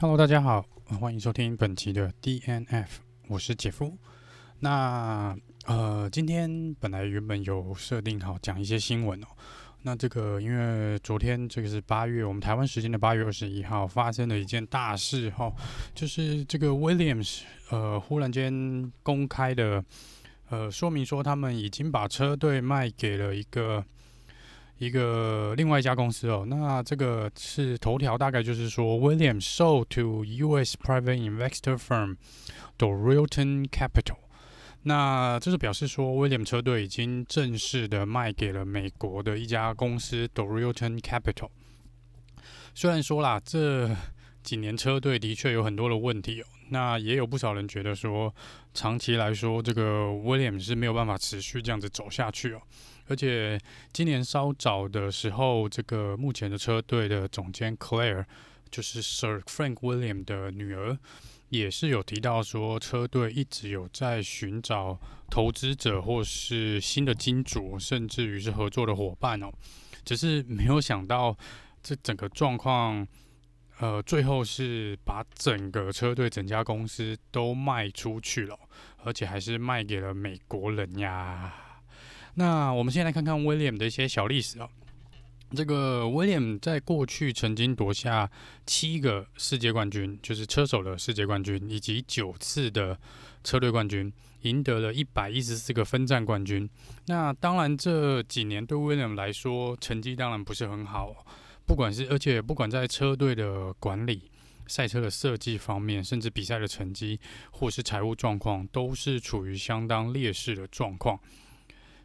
Hello，大家好，欢迎收听本期的 DNF，我是姐夫。那呃，今天本来原本有设定好讲一些新闻哦。那这个因为昨天这个是八月，我们台湾时间的八月二十一号发生了一件大事哈，就是这个 Williams 呃忽然间公开的呃说明说，他们已经把车队卖给了一个。一个另外一家公司哦，那这个是头条，大概就是说 William sold to U.S. private investor firm Dorilton Capital。那这是表示说 William 车队已经正式的卖给了美国的一家公司 Dorilton Capital。虽然说啦，这几年车队的确有很多的问题哦，那也有不少人觉得说，长期来说，这个 William 是没有办法持续这样子走下去哦。而且今年稍早的时候，这个目前的车队的总监 Claire，就是 Sir Frank William 的女儿，也是有提到说，车队一直有在寻找投资者或是新的金主，甚至于是合作的伙伴哦。只是没有想到，这整个状况，呃，最后是把整个车队整家公司都卖出去了，而且还是卖给了美国人呀。那我们先来看看 William 的一些小历史啊。这个 William 在过去曾经夺下七个世界冠军，就是车手的世界冠军，以及九次的车队冠军，赢得了一百一十四个分站冠军。那当然这几年对 William 来说，成绩当然不是很好，不管是而且不管在车队的管理、赛车的设计方面，甚至比赛的成绩或是财务状况，都是处于相当劣势的状况。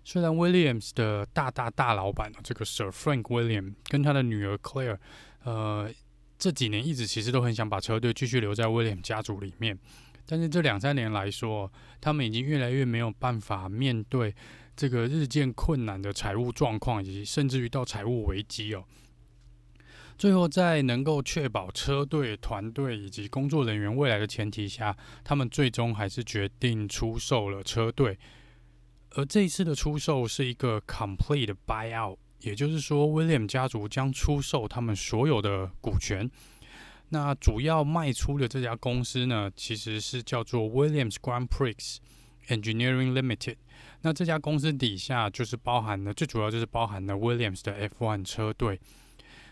虽然 Williams 的大大大老板这个 Sir Frank William 跟他的女儿 Claire，呃，这几年一直其实都很想把车队继续留在 William 家族里面，但是这两三年来说，他们已经越来越没有办法面对这个日渐困难的财务状况，以及甚至于到财务危机哦。最后，在能够确保车队团队以及工作人员未来的前提下，他们最终还是决定出售了车队。而这一次的出售是一个 complete buyout，也就是说，William 家族将出售他们所有的股权。那主要卖出的这家公司呢，其实是叫做 Williams Grand Prix Engineering Limited。那这家公司底下就是包含了，最主要就是包含了 Williams 的 F1 车队。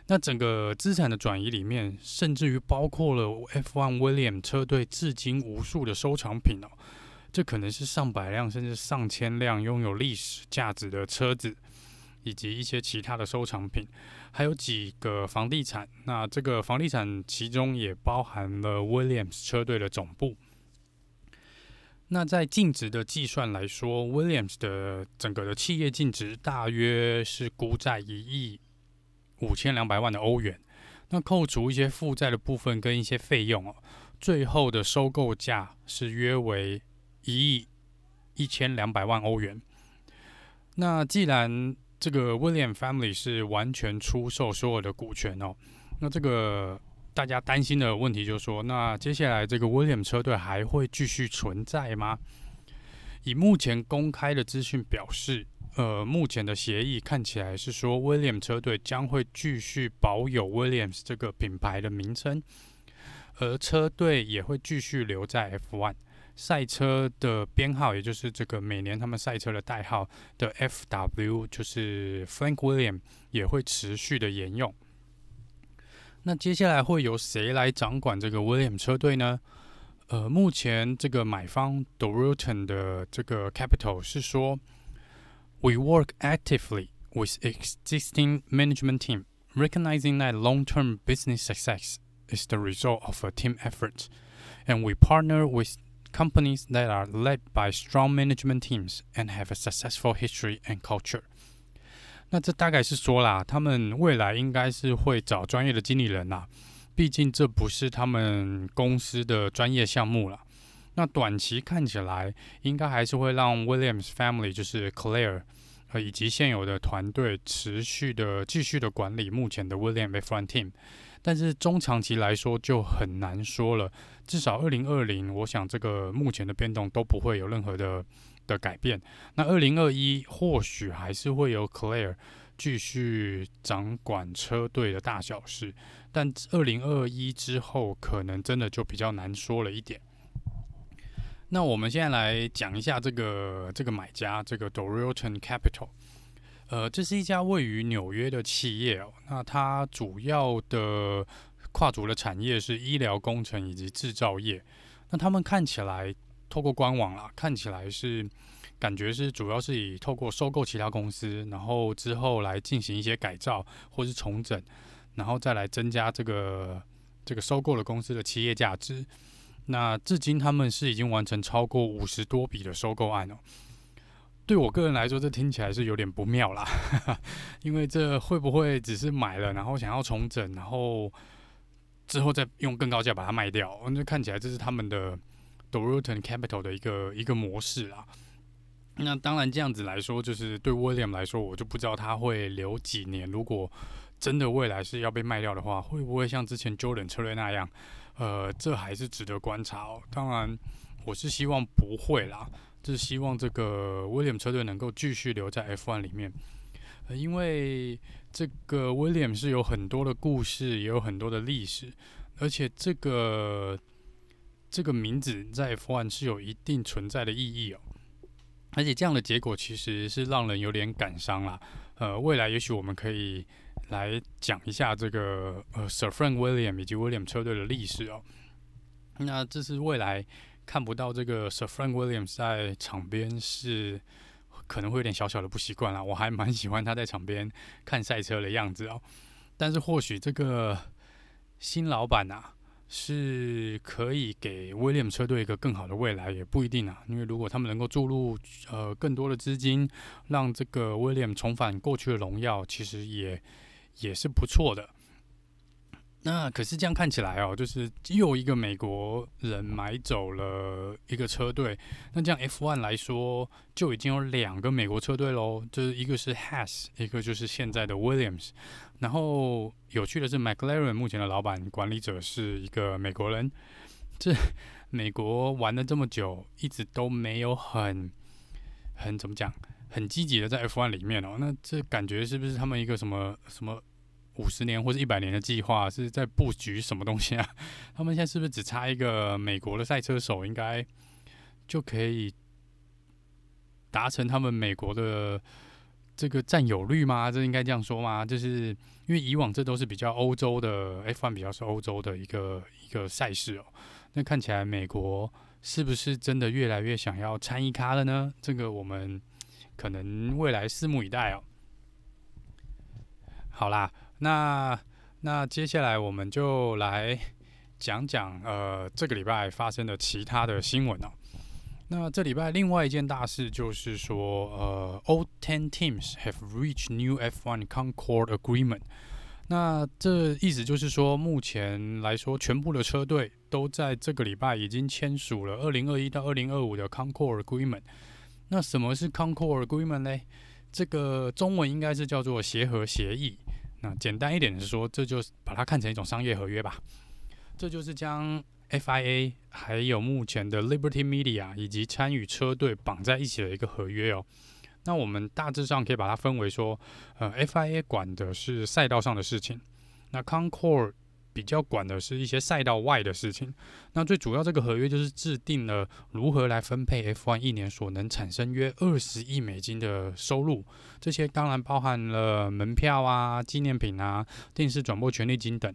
那整个资产的转移里面，甚至于包括了 F1 Williams 车队至今无数的收藏品哦。这可能是上百辆甚至上千辆拥有历史价值的车子，以及一些其他的收藏品，还有几个房地产。那这个房地产其中也包含了 Williams 车队的总部。那在净值的计算来说，Williams 的整个的企业净值大约是估在一亿五千两百万的欧元。那扣除一些负债的部分跟一些费用哦，最后的收购价是约为。一亿一千两百万欧元。那既然这个 William Family 是完全出售所有的股权哦，那这个大家担心的问题就是说，那接下来这个 William 车队还会继续存在吗？以目前公开的资讯表示，呃，目前的协议看起来是说，William 车队将会继续保有 Williams 这个品牌的名称，而车队也会继续留在 F1。赛车的编号，也就是这个每年他们赛车的代号的 FW，就是 Frank William 也会持续的沿用。那接下来会由谁来掌管这个 William 车队呢？呃，目前这个买方 Dorilton 的这个 Capital 是说，We work actively with existing management team, recognizing that long-term business success is the result of a team effort, and we partner with Companies that are led by strong management teams and have a successful history and culture。那这大概是说啦，他们未来应该是会找专业的经理人啦，毕竟这不是他们公司的专业项目了。那短期看起来，应该还是会让 Williams Family，就是 Claire 和以及现有的团队持续的继续的管理目前的 Williams F1 Team。但是中长期来说就很难说了，至少二零二零，我想这个目前的变动都不会有任何的的改变。那二零二一或许还是会由 Claire 继续掌管车队的大小事，但二零二一之后，可能真的就比较难说了一点。那我们现在来讲一下这个这个买家，这个 Dorilton Capital，呃，这是一家位于纽约的企业哦。那它主要的跨足的产业是医疗工程以及制造业。那他们看起来透过官网啦，看起来是。感觉是主要是以透过收购其他公司，然后之后来进行一些改造或是重整，然后再来增加这个这个收购的公司的企业价值。那至今他们是已经完成超过五十多笔的收购案哦。对我个人来说，这听起来是有点不妙啦，因为这会不会只是买了，然后想要重整，然后之后再用更高价把它卖掉？那看起来这是他们的 Dorilton Capital 的一个一个模式啦。那当然，这样子来说，就是对 William 来说，我就不知道他会留几年。如果真的未来是要被卖掉的话，会不会像之前 Jordan 策略那样？呃，这还是值得观察哦。当然，我是希望不会啦，就是希望这个 William 车队能够继续留在 F1 里面，呃，因为这个 William 是有很多的故事，也有很多的历史，而且这个这个名字在 F1 是有一定存在的意义哦。而且这样的结果其实是让人有点感伤啦。呃，未来也许我们可以来讲一下这个呃 Sir Frank William 以及 William 车队的历史哦。那这是未来看不到这个 Sir Frank Williams 在场边是可能会有点小小的不习惯啦。我还蛮喜欢他在场边看赛车的样子哦。但是或许这个新老板啊。是可以给威廉姆车队一个更好的未来，也不一定啊。因为如果他们能够注入呃更多的资金，让这个威廉姆重返过去的荣耀，其实也也是不错的。那可是这样看起来哦，就是又一个美国人买走了一个车队。那这样 F1 来说，就已经有两个美国车队喽。就是一个是 Has，一个就是现在的 Williams。然后有趣的是，McLaren 目前的老板管理者是一个美国人。这美国玩了这么久，一直都没有很很怎么讲，很积极的在 F1 里面哦。那这感觉是不是他们一个什么什么？五十年或者一百年的计划是在布局什么东西啊？他们现在是不是只差一个美国的赛车手，应该就可以达成他们美国的这个占有率吗？这应该这样说吗？就是因为以往这都是比较欧洲的 F1，比较是欧洲的一个一个赛事哦。那看起来美国是不是真的越来越想要参一咖了呢？这个我们可能未来拭目以待哦。好啦。那那接下来我们就来讲讲呃这个礼拜发生的其他的新闻哦。那这礼拜另外一件大事就是说呃，all ten teams have reached new F1 Concord Agreement。那这意思就是说，目前来说，全部的车队都在这个礼拜已经签署了二零二一到二零二五的 Concord Agreement。那什么是 Concord Agreement 呢？这个中文应该是叫做协和协议。那简单一点是说，这就把它看成一种商业合约吧。这就是将 FIA 还有目前的 Liberty Media 以及参与车队绑在一起的一个合约哦。那我们大致上可以把它分为说，呃，FIA 管的是赛道上的事情，那 Concord 比较管的是一些赛道外的事情。那最主要这个合约就是制定了如何来分配 F1 一年所能产生约二十亿美金的收入。这些当然包含了门票啊、纪念品啊、电视转播权利金等。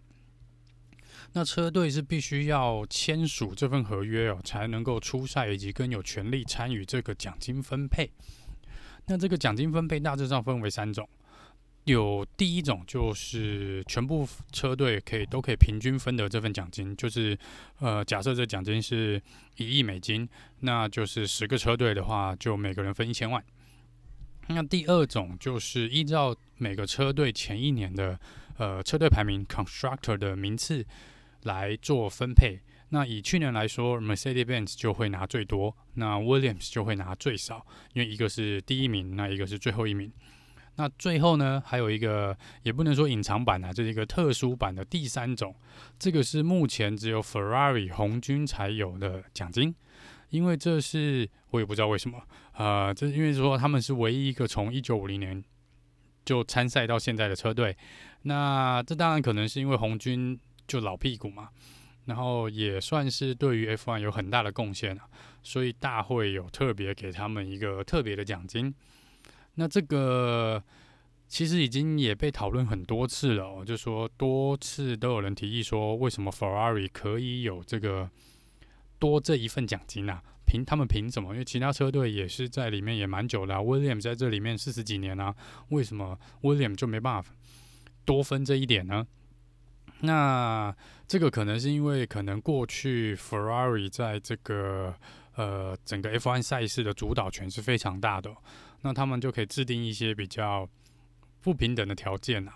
那车队是必须要签署这份合约哦，才能够出赛以及更有权利参与这个奖金分配。那这个奖金分配大致上分为三种。有第一种就是全部车队可以都可以平均分得这份奖金，就是呃假设这奖金是一亿美金，那就是十个车队的话，就每个人分一千万。那第二种就是依照每个车队前一年的呃车队排名 constructor 的名次来做分配。那以去年来说，Mercedes-Benz 就会拿最多，那 Williams 就会拿最少，因为一个是第一名，那一个是最后一名。那最后呢，还有一个也不能说隐藏版啊，这是一个特殊版的第三种，这个是目前只有 Ferrari 红军才有的奖金，因为这是我也不知道为什么，呃，这因为说他们是唯一一个从一九五零年就参赛到现在的车队。那这当然可能是因为红军就老屁股嘛，然后也算是对于 F1 有很大的贡献啊，所以大会有特别给他们一个特别的奖金。那这个其实已经也被讨论很多次了哦，就说多次都有人提议说，为什么 Ferrari 可以有这个多这一份奖金啊？凭他们凭什么？因为其他车队也是在里面也蛮久了，William 在这里面四十几年啊，为什么 William 就没办法多分这一点呢？那这个可能是因为可能过去 Ferrari 在这个呃整个 F1 赛事的主导权是非常大的。那他们就可以制定一些比较不平等的条件啊，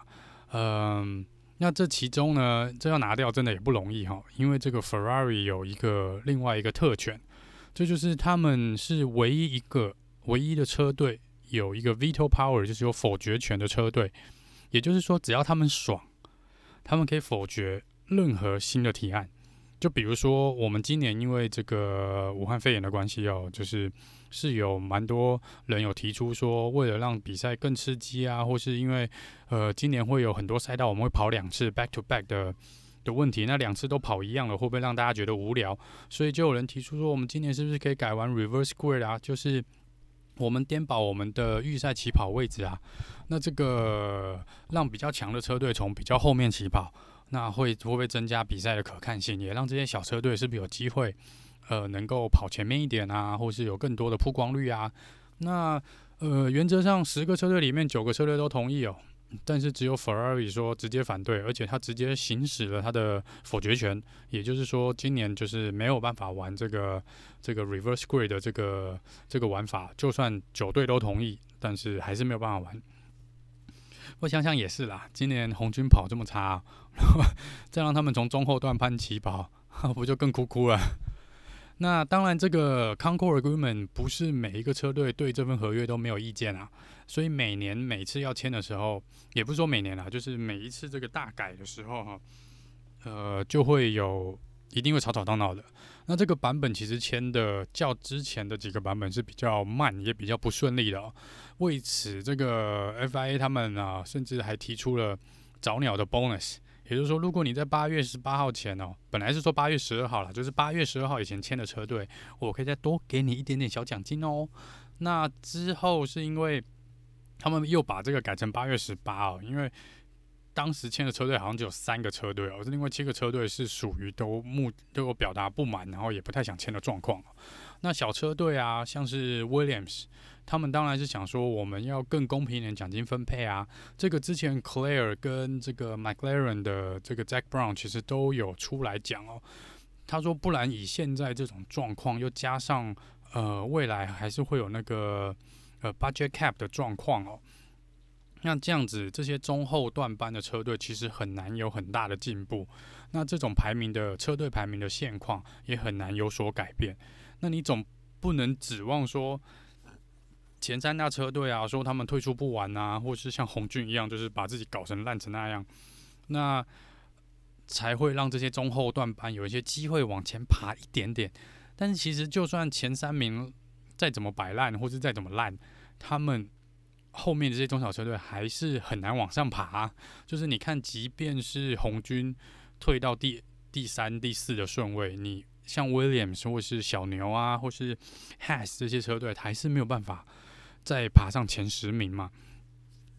嗯，那这其中呢，这要拿掉真的也不容易哈，因为这个 Ferrari 有一个另外一个特权，这就是他们是唯一一个唯一的车队有一个 veto power，就是有否决权的车队，也就是说，只要他们爽，他们可以否决任何新的提案。就比如说，我们今年因为这个武汉肺炎的关系哦，就是是有蛮多人有提出说，为了让比赛更刺激啊，或是因为呃今年会有很多赛道我们会跑两次 back to back 的的问题，那两次都跑一样的，会不会让大家觉得无聊？所以就有人提出说，我们今年是不是可以改玩 reverse grid 啊？就是我们颠倒我们的预赛起跑位置啊，那这个让比较强的车队从比较后面起跑。那会会不会增加比赛的可看性，也让这些小车队是不是有机会，呃，能够跑前面一点啊，或是有更多的曝光率啊？那呃，原则上十个车队里面九个车队都同意哦，但是只有 Ferrari 说直接反对，而且他直接行使了他的否决权，也就是说今年就是没有办法玩这个这个 Reverse Grid 的这个这个玩法，就算九队都同意，但是还是没有办法玩。我想想也是啦，今年红军跑这么差，然 后再让他们从中后段攀起跑，不就更哭哭了？那当然，这个 Concord Agreement 不是每一个车队对这份合约都没有意见啊，所以每年每次要签的时候，也不是说每年啦，就是每一次这个大改的时候哈，呃，就会有一定会吵吵闹闹的。那这个版本其实签的较之前的几个版本是比较慢，也比较不顺利的喔。为此，这个 FIA 他们啊，甚至还提出了早鸟的 bonus，也就是说，如果你在八月十八号前哦，本来是说八月十二号了，就是八月十二号以前签的车队，我可以再多给你一点点小奖金哦。那之后是因为他们又把这个改成八月十八哦，因为当时签的车队好像只有三个车队哦，另外七个车队是属于都目都有表达不满，然后也不太想签的状况。那小车队啊，像是 Williams。他们当然是想说，我们要更公平一点奖金分配啊。这个之前 Claire 跟这个 McLaren 的这个 Jack Brown 其实都有出来讲哦。他说，不然以现在这种状况，又加上呃未来还是会有那个呃 budget cap 的状况哦。那这样子，这些中后段班的车队其实很难有很大的进步。那这种排名的车队排名的现况也很难有所改变。那你总不能指望说。前三大车队啊，说他们退出不完啊，或是像红军一样，就是把自己搞成烂成那样，那才会让这些中后段班有一些机会往前爬一点点。但是其实就算前三名再怎么摆烂，或是再怎么烂，他们后面的这些中小车队还是很难往上爬。就是你看，即便是红军退到第第三、第四的顺位，你像 Williams 或是小牛啊，或是 Has 这些车队，还是没有办法。再爬上前十名嘛？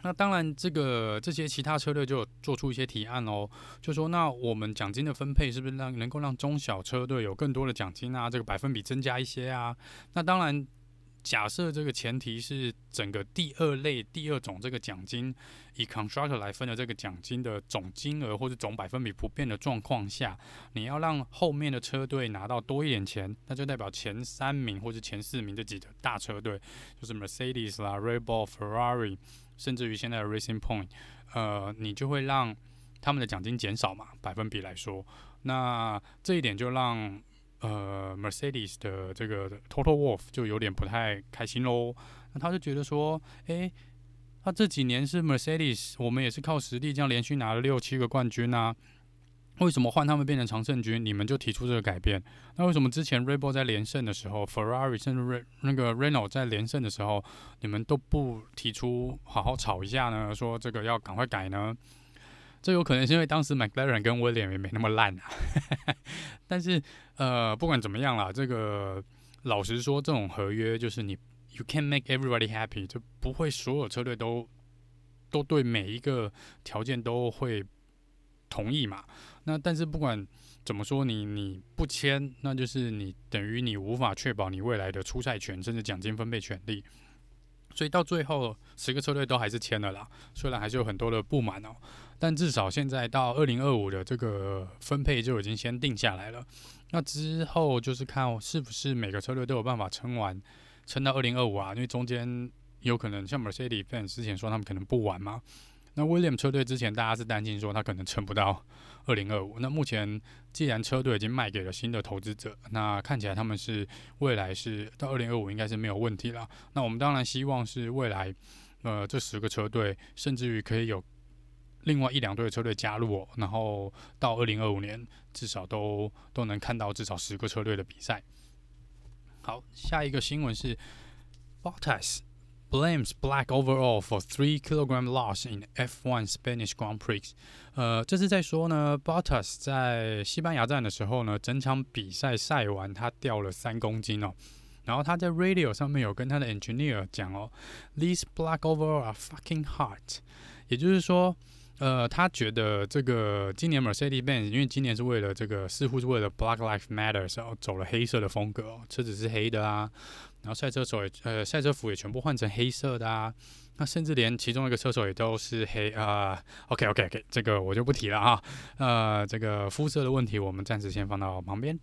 那当然，这个这些其他车队就做出一些提案哦，就说那我们奖金的分配是不是让能够让中小车队有更多的奖金啊？这个百分比增加一些啊？那当然。假设这个前提是整个第二类第二种这个奖金以 constructor 来分的这个奖金的总金额或者总百分比不变的状况下，你要让后面的车队拿到多一点钱，那就代表前三名或者前四名这几个大车队，就是 Mercedes 啦、Red Bull、Ferrari，甚至于现在的 Racing Point，呃，你就会让他们的奖金减少嘛，百分比来说，那这一点就让。呃，Mercedes 的这个 Total Wolf 就有点不太开心喽。那他就觉得说，诶，他这几年是 Mercedes，我们也是靠实力这样连续拿了六七个冠军啊。为什么换他们变成常胜军，你们就提出这个改变？那为什么之前 Red Bull 在连胜的时候，Ferrari 甚至那个 Renault 在连胜的时候，你们都不提出好好吵一下呢？说这个要赶快改呢？这有可能是因为当时 McLaren 跟威廉也没那么烂啊。但是呃，不管怎么样啦，这个老实说，这种合约就是你 You can't make everybody happy，就不会所有车队都都对每一个条件都会同意嘛。那但是不管怎么说你，你你不签，那就是你等于你无法确保你未来的出赛权，甚至奖金分配权利。所以到最后，十个车队都还是签了啦。虽然还是有很多的不满哦，但至少现在到二零二五的这个分配就已经先定下来了。那之后就是看是不是每个车队都有办法撑完，撑到二零二五啊？因为中间有可能像 Mercedes-Benz 之前说他们可能不玩嘛。那 William 车队之前大家是担心说他可能撑不到 二零二五。那目前既然车队已经卖给了新的投资者，那看起来他们是未来是到二零二五应该是没有问题了。那我们当然希望是未来呃这十个车队甚至于可以有另外一两队的车队加入哦，然后到二零二五年至少都都能看到至少十个车队的比赛。好，下一个新闻是 Bottas。Blames black overall for three kilogram loss in F1 Spanish Grand Prix。呃，这是在说呢，Bottas 在西班牙站的时候呢，整场比赛赛完他掉了三公斤哦。然后他在 radio 上面有跟他的 engineer 讲哦，These black overall are fucking hot。也就是说，呃，他觉得这个今年 Mercedes-Benz 因为今年是为了这个似乎是为了 Black Lives Matter，然后走了黑色的风格哦，车子是黑的啊。然后赛车手也呃赛车服也全部换成黑色的啊，那甚至连其中一个车手也都是黑啊。OK OK OK，这个我就不提了啊。呃，这个肤色的问题我们暂时先放到旁边。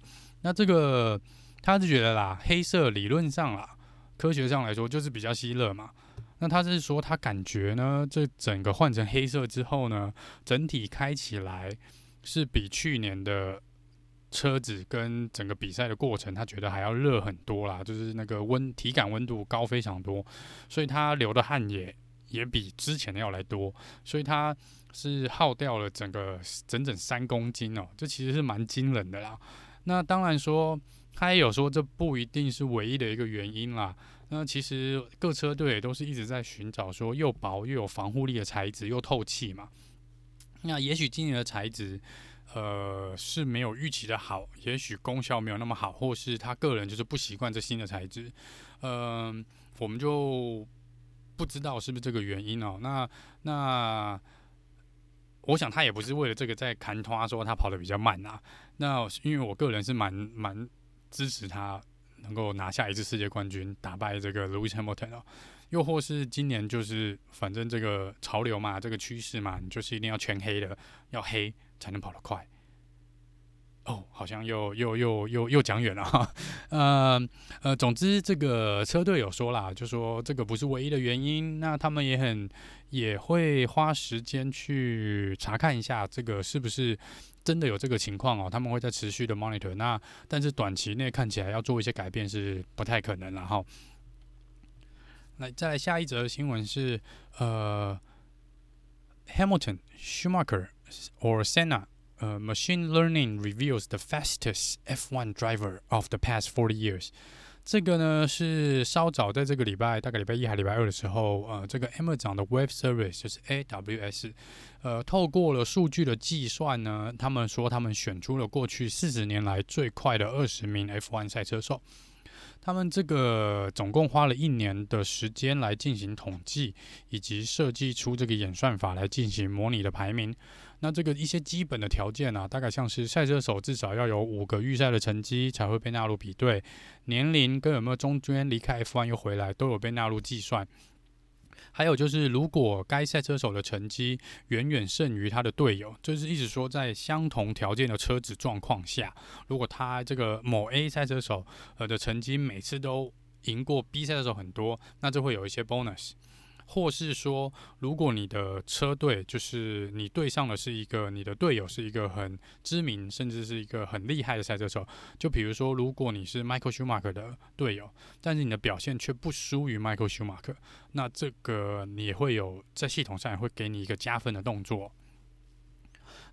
那这个他是觉得啦，黑色理论上啦，科学上来说就是比较吸热嘛。那他是说他感觉呢，这整个换成黑色之后呢，整体开起来是比去年的。车子跟整个比赛的过程，他觉得还要热很多啦，就是那个温体感温度高非常多，所以他流的汗也也比之前的要来多，所以他是耗掉了整个整整三公斤哦，这其实是蛮惊人的啦。那当然说，他也有说这不一定是唯一的一个原因啦。那其实各车队也都是一直在寻找说又薄又有防护力的材质，又透气嘛。那也许今年的材质。呃，是没有预期的好，也许功效没有那么好，或是他个人就是不习惯这新的材质，嗯、我们就不知道是不是这个原因哦。那那我想他也不是为了这个在砍他说他跑得比较慢啊。那因为我个人是蛮蛮支持他能够拿下一次世界冠军，打败这个 Lewis Hamilton 哦。又或是今年就是反正这个潮流嘛，这个趋势嘛，你就是一定要全黑的，要黑。才能跑得快。哦，好像又又又又又讲远了哈。呃呃，总之这个车队有说啦，就说这个不是唯一的原因。那他们也很也会花时间去查看一下这个是不是真的有这个情况哦。他们会在持续的 monitor。那但是短期内看起来要做一些改变是不太可能了哈。来，再来下一则新闻是呃，Hamilton Schumacher。Or Senna，呃，Machine Learning reveals the fastest F1 driver of the past forty years。这个呢是稍早在这个礼拜，大概礼拜一还礼拜二的时候，呃，这个 Amazon 的 Web Service 就是 AWS，呃，透过了数据的计算呢，他们说他们选出了过去四十年来最快的二十名 F1 赛车手。他们这个总共花了一年的时间来进行统计，以及设计出这个演算法来进行模拟的排名。那这个一些基本的条件啊，大概像是赛车手至少要有五个预赛的成绩才会被纳入比对，年龄跟有没有中间离开 F1 又回来都有被纳入计算。还有就是，如果该赛车手的成绩远远胜于他的队友，就是一直说在相同条件的车子状况下，如果他这个某 A 赛车手呃的成绩每次都赢过 B 赛车手很多，那就会有一些 bonus。或是说，如果你的车队就是你对上的是一个你的队友是一个很知名，甚至是一个很厉害的赛车手，就比如说，如果你是 Michael Schumacher 的队友，但是你的表现却不输于 Michael Schumacher，那这个你也会有在系统上也会给你一个加分的动作。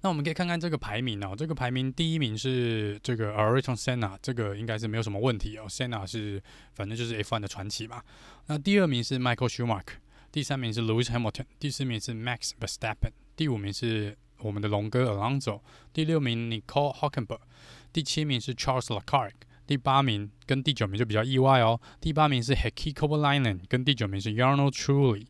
那我们可以看看这个排名哦，这个排名第一名是这个 Ayrton Senna，这个应该是没有什么问题哦。Senna 是反正就是 F1 的传奇嘛。那第二名是 Michael Schumacher，第三名是 Lewis Hamilton，第四名是 Max Verstappen，第五名是我们的龙哥 Alonso，第六名 Nicole h o c k e n b e r g 第七名是 Charles Leclerc，第八名跟第九名就比较意外哦，第八名是 Heikki Kovalainen，跟第九名是 y a r n o Truly。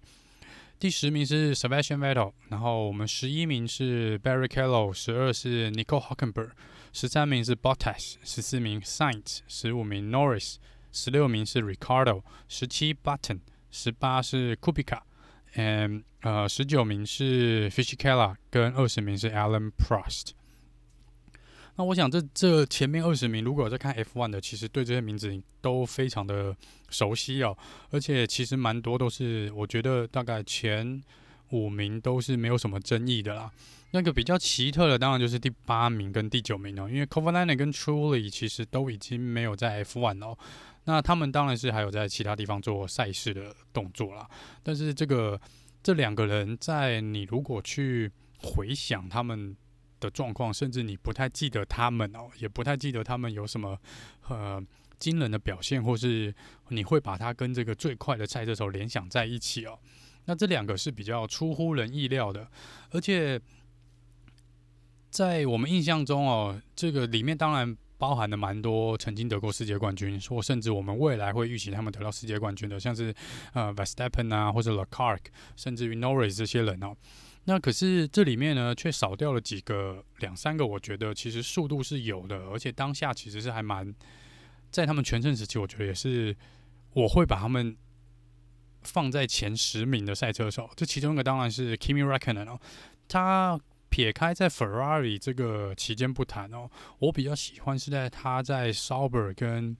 第十名是 Sebastian Vettel，然后我们十一名是 Barrichello，十二是 Nicole h o c k e n b e r g 十三名是 Bottas，十四名 Sainz，十五名 Norris，十六名是 Ricardo，十七 Button，十八是 Kubica，嗯呃十九名是 Fisichella，跟二十名是 Alan Prost。那我想这这前面二十名，如果在看 F1 的，其实对这些名字都非常的熟悉哦，而且其实蛮多都是，我觉得大概前五名都是没有什么争议的啦。那个比较奇特的，当然就是第八名跟第九名哦，因为 Kovalainen 跟 Trulli 其实都已经没有在 F1 哦，那他们当然是还有在其他地方做赛事的动作啦。但是这个这两个人在你如果去回想他们。的状况，甚至你不太记得他们哦，也不太记得他们有什么呃惊人的表现，或是你会把他跟这个最快的赛车手联想在一起哦。那这两个是比较出乎人意料的，而且在我们印象中哦，这个里面当然包含了蛮多曾经得过世界冠军，或甚至我们未来会预期他们得到世界冠军的，像是呃 vestappen 啊，或者 Leclerc，甚至于 Norris 这些人哦。那可是这里面呢，却少掉了几个两三个，我觉得其实速度是有的，而且当下其实是还蛮在他们全盛时期，我觉得也是我会把他们放在前十名的赛车手。这其中一个当然是 Kimi Räikkönen 哦，他撇开在 Ferrari 这个期间不谈哦，我比较喜欢是在他在 Sauber 跟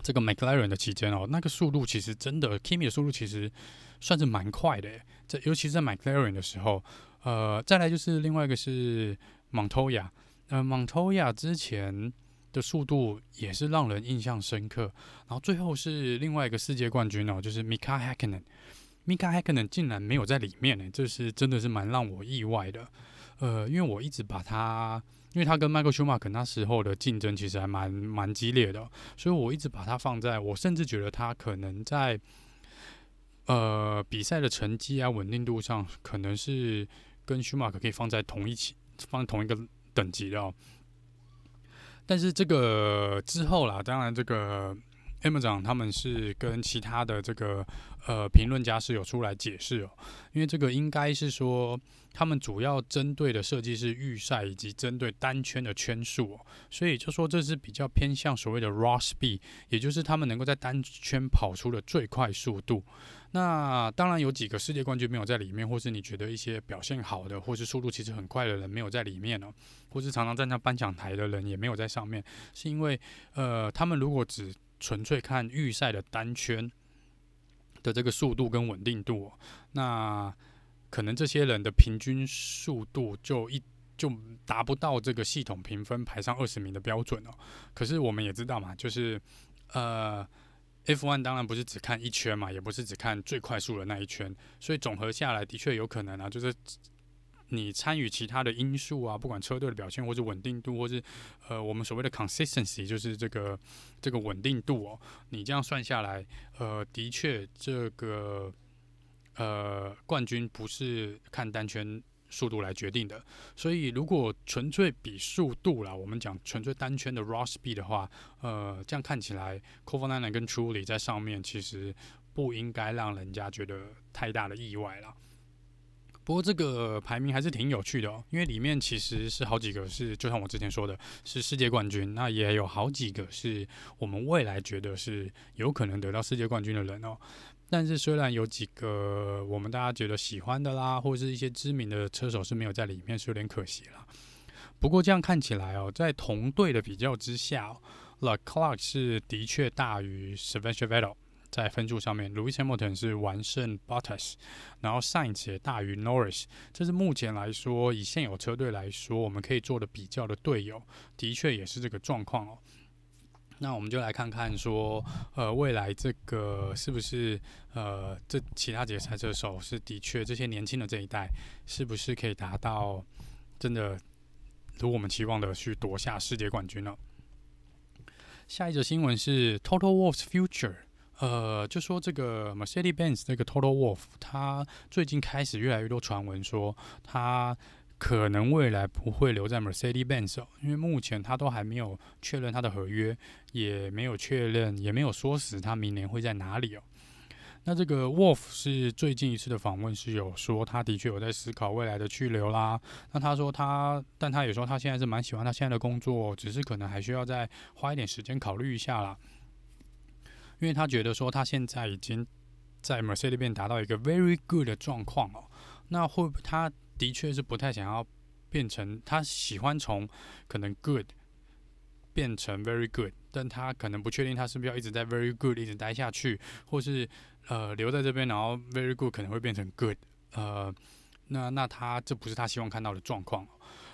这个 McLaren 的期间哦，那个速度其实真的 Kimi 的速度其实算是蛮快的。在尤其是在 McLaren 的时候，呃，再来就是另外一个是 Montoya，呃，Montoya 之前的速度也是让人印象深刻。然后最后是另外一个世界冠军哦，就是 Mika h a k k n e n m i k a h a k k n e n 竟然没有在里面呢，这是真的是蛮让我意外的。呃，因为我一直把他，因为他跟 Michael Schumacher 那时候的竞争其实还蛮蛮激烈的，所以我一直把他放在，我甚至觉得他可能在。呃，比赛的成绩啊，稳定度上可能是跟 schumac 可以放在同一起，放同一个等级的哦。但是这个之后啦，当然这个 M 长他们是跟其他的这个呃评论家是有出来解释哦，因为这个应该是说。他们主要针对的设计是预赛以及针对单圈的圈数，所以就说这是比较偏向所谓的 raw speed，也就是他们能够在单圈跑出的最快速度。那当然有几个世界冠军没有在里面，或是你觉得一些表现好的，或是速度其实很快的人没有在里面哦，或是常常站在颁奖台的人也没有在上面，是因为呃，他们如果只纯粹看预赛的单圈的这个速度跟稳定度，那。可能这些人的平均速度就一就达不到这个系统评分排上二十名的标准哦。可是我们也知道嘛，就是呃，F1 当然不是只看一圈嘛，也不是只看最快速的那一圈，所以总和下来的确有可能啊，就是你参与其他的因素啊，不管车队的表现，或是稳定度，或是呃我们所谓的 consistency，就是这个这个稳定度哦，你这样算下来，呃，的确这个。呃，冠军不是看单圈速度来决定的，所以如果纯粹比速度啦，我们讲纯粹单圈的 raw speed 的话，呃，这样看起来 Kovalainen 跟 Trulli 在上面其实不应该让人家觉得太大的意外啦。不过这个排名还是挺有趣的哦，因为里面其实是好几个是，就像我之前说的，是世界冠军，那也有好几个是我们未来觉得是有可能得到世界冠军的人哦。但是虽然有几个我们大家觉得喜欢的啦，或者是一些知名的车手是没有在里面，是有点可惜了。不过这样看起来哦，在同队的比较之下，Leclerc 是的确大于 Sebastian Vettel 在分数上面，Lewis Hamilton 是完胜 Bottas，然后 Sainz 也大于 Norris。这是目前来说，以现有车队来说，我们可以做的比较的队友，的确也是这个状况哦。那我们就来看看说，呃，未来这个是不是呃，这其他几个赛车手是的确这些年轻的这一代，是不是可以达到真的如我们期望的去夺下世界冠军了。下一则新闻是 Total Wolff's Future，呃，就说这个 Mercedes-Benz 这个 Toto Wolff，他最近开始越来越多传闻说他可能未来不会留在 Mercedes-Benz 哦，因为目前他都还没有确认他的合约，也没有确认，也没有说死他明年会在哪里哦。那这个 Wolf 是最近一次的访问是有说，他的确有在思考未来的去留啦。那他说他，但他也说他现在是蛮喜欢他现在的工作，只是可能还需要再花一点时间考虑一下啦。因为他觉得说他现在已经在 Mercedes 边达到一个 very good 的状况哦。那会他的确是不太想要变成他喜欢从可能 good 变成 very good，但他可能不确定他是不是要一直在 very good 一直待下去，或是。呃，留在这边，然后 very good 可能会变成 good，呃，那那他这不是他希望看到的状况。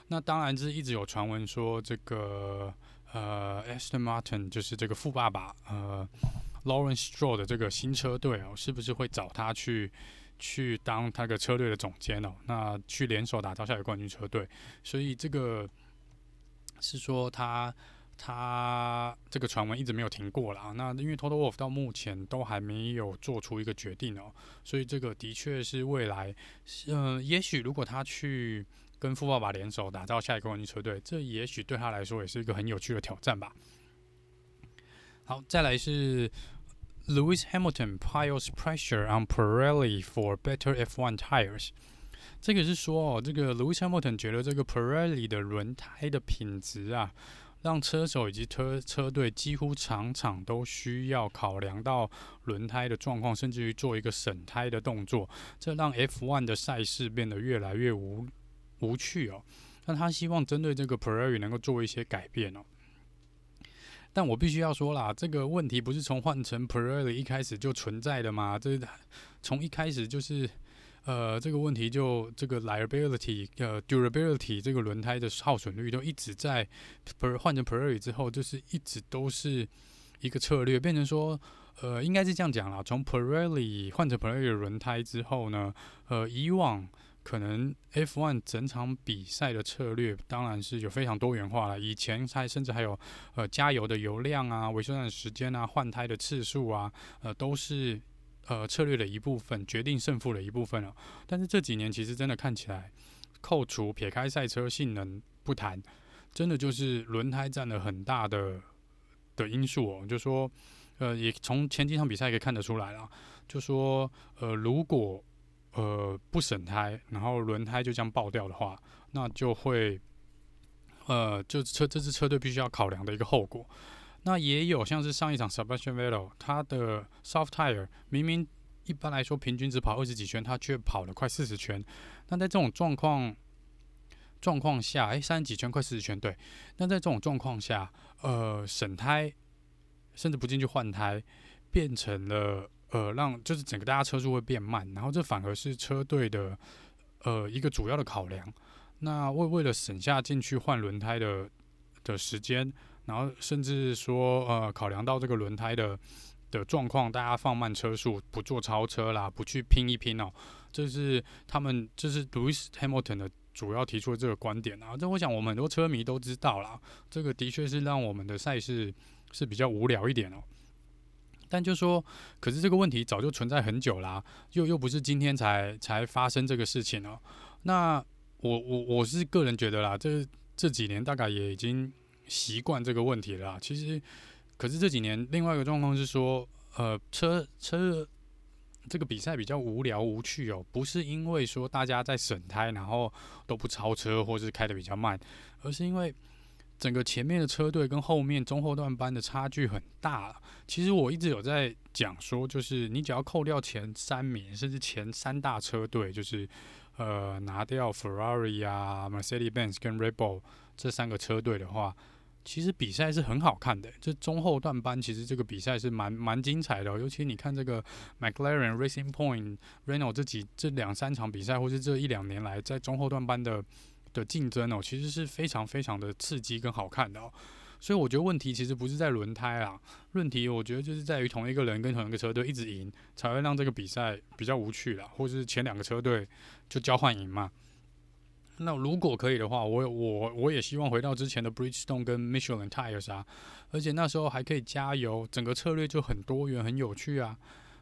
那当然，是一直有传闻说这个呃，Aston Martin 就是这个富爸爸呃，Lawrence Stroll 的这个新车队哦，是不是会找他去去当他的车队的总监哦？那去联手打造下一个冠军车队，所以这个是说他。他这个传闻一直没有停过啦。那因为 Toto Wolff 到目前都还没有做出一个决定哦，所以这个的确是未来，嗯、也许如果他去跟富爸爸联手打造下一个冠军车队，这也许对他来说也是一个很有趣的挑战吧。好，再来是 Lewis Hamilton piles pressure on Pirelli for better F1 tires。这个是说哦，这个 Lewis Hamilton 觉得这个 Pirelli 的轮胎的品质啊。让车手以及车车队几乎场场都需要考量到轮胎的状况，甚至于做一个省胎的动作，这让 F1 的赛事变得越来越无无趣哦。那他希望针对这个 Pirelli 能够做一些改变哦。但我必须要说啦，这个问题不是从换成 Pirelli 一开始就存在的吗？这从一开始就是。呃，这个问题就这个 liability 呃 durability 这个轮胎的耗损率都一直在换成 Pirelli 之后，就是一直都是一个策略，变成说，呃，应该是这样讲啦，从 Pirelli 换成 Pirelli 的轮胎之后呢，呃，以往可能 F1 整场比赛的策略当然是有非常多元化了，以前还甚至还有呃加油的油量啊、维修站的时间啊、换胎的次数啊，呃，都是。呃，策略的一部分，决定胜负的一部分了。但是这几年其实真的看起来，扣除撇开赛车性能不谈，真的就是轮胎占了很大的的因素哦。就说，呃，也从前几场比赛可以看得出来了。就说，呃，如果呃不省胎，然后轮胎就这样爆掉的话，那就会，呃，就车这支车队必须要考量的一个后果。那也有像是上一场 Sebastian Vettel，他的 soft tire 明明一般来说平均只跑二十几圈，他却跑了快四十圈。那在这种状况状况下，哎、三十几圈快四十圈，对。那在这种状况下，呃，省胎甚至不进去换胎，变成了呃让就是整个大家车速会变慢，然后这反而是车队的呃一个主要的考量。那为为了省下进去换轮胎的的时间。然后甚至说，呃，考量到这个轮胎的的状况，大家放慢车速，不做超车啦，不去拼一拼哦，这是他们，这是 Lewis Hamilton 的主要提出的这个观点啊。这我想我们很多车迷都知道啦，这个的确是让我们的赛事是比较无聊一点哦。但就说，可是这个问题早就存在很久啦，又又不是今天才才发生这个事情哦。那我我我是个人觉得啦，这这几年大概也已经。习惯这个问题了，其实，可是这几年另外一个状况是说，呃，车车这个比赛比较无聊无趣哦，不是因为说大家在省胎，然后都不超车，或是开得比较慢，而是因为整个前面的车队跟后面中后段班的差距很大。其实我一直有在讲说，就是你只要扣掉前三名，甚至前三大车队，就是呃拿掉 Ferrari 啊、Mercedes-Benz 跟 Red Bull 这三个车队的话。其实比赛是很好看的，这中后段班其实这个比赛是蛮蛮精彩的，尤其你看这个 McLaren、Racing Point、Renault 这几这两三场比赛，或是这一两年来在中后段班的的竞争哦，其实是非常非常的刺激跟好看的哦。所以我觉得问题其实不是在轮胎啊，问题我觉得就是在于同一个人跟同一个车队一直赢，才会让这个比赛比较无趣啦，或是前两个车队就交换赢嘛。那如果可以的话，我我我也希望回到之前的 Bridgestone 跟 Michelin Tires 啊，而且那时候还可以加油，整个策略就很多元、很有趣啊。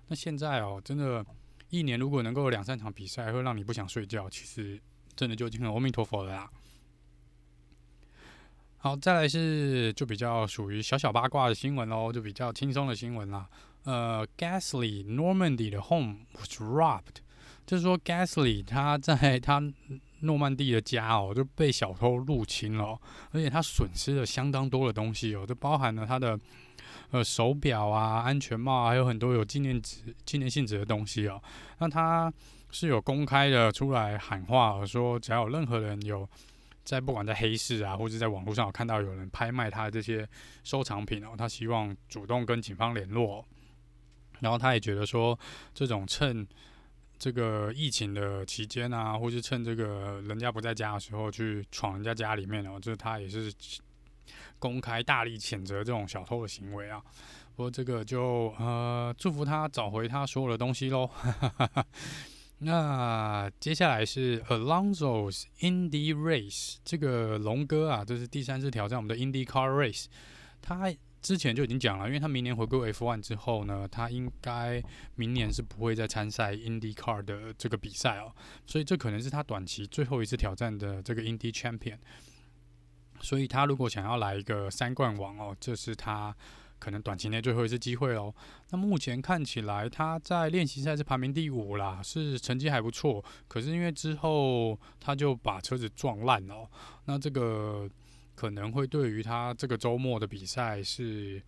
那现在哦，真的，一年如果能够两三场比赛，会让你不想睡觉，其实真的就已经很阿弥陀佛了啦。好，再来是就比较属于小小八卦的新闻喽，就比较轻松的新闻啦。呃，Gasly Normandy 的 home was robbed，就是说 Gasly 他在他诺曼底的家哦，就被小偷入侵了，而且他损失了相当多的东西哦，就包含了他的呃手表啊、安全帽啊，还有很多有纪念值、纪念性质的东西哦。那他是有公开的出来喊话，说只要有任何人有在不管在黑市啊，或者在网络上有看到有人拍卖他的这些收藏品哦，他希望主动跟警方联络。然后他也觉得说，这种趁这个疫情的期间啊，或是趁这个人家不在家的时候去闯人家家里面哦，就是他也是公开大力谴责这种小偷的行为啊。不过这个就呃祝福他找回他所有的东西喽。那接下来是 Alonso's Indy Race，这个龙哥啊，这是第三次挑战我们的 IndyCar Race，他。之前就已经讲了，因为他明年回归 F1 之后呢，他应该明年是不会再参赛 IndyCar 的这个比赛哦，所以这可能是他短期最后一次挑战的这个 Indy Champion。所以他如果想要来一个三冠王哦，这是他可能短期内最后一次机会哦。那目前看起来他在练习赛是排名第五啦，是成绩还不错。可是因为之后他就把车子撞烂了哦，那这个。可能会对于他这个周末的比赛是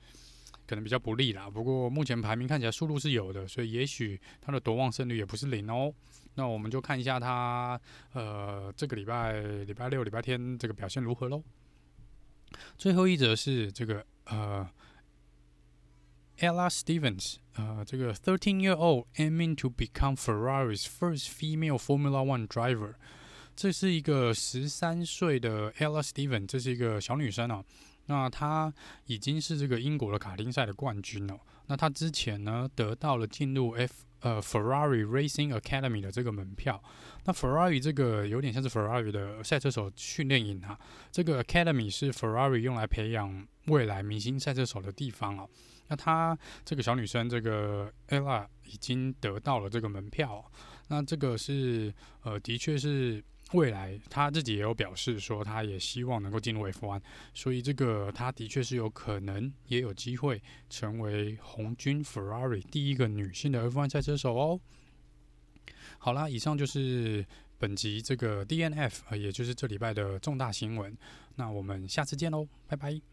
可能比较不利啦。不过目前排名看起来速度是有的，所以也许他的夺望胜率也不是零哦。那我们就看一下他呃这个礼拜礼拜六、礼拜天这个表现如何喽。最后一则是这个呃，Ella Stevens，呃，这个 thirteen-year-old aiming to become Ferrari's first female Formula One driver。这是一个十三岁的 Ella Stevens，这是一个小女生啊。那她已经是这个英国的卡丁赛的冠军了。那她之前呢，得到了进入 F 呃 Ferrari Racing Academy 的这个门票。那 Ferrari 这个有点像是 Ferrari 的赛车手训练营啊。这个 Academy 是 Ferrari 用来培养未来明星赛车手的地方哦。那她这个小女生这个 Ella 已经得到了这个门票。那这个是呃，的确是。未来她自己也有表示说，她也希望能够进入 F1，所以这个她的确是有可能也有机会成为红军 Ferrari 第一个女性的 F1 赛车手哦。好啦，以上就是本集这个 DNF，也就是这礼拜的重大新闻。那我们下次见喽，拜拜。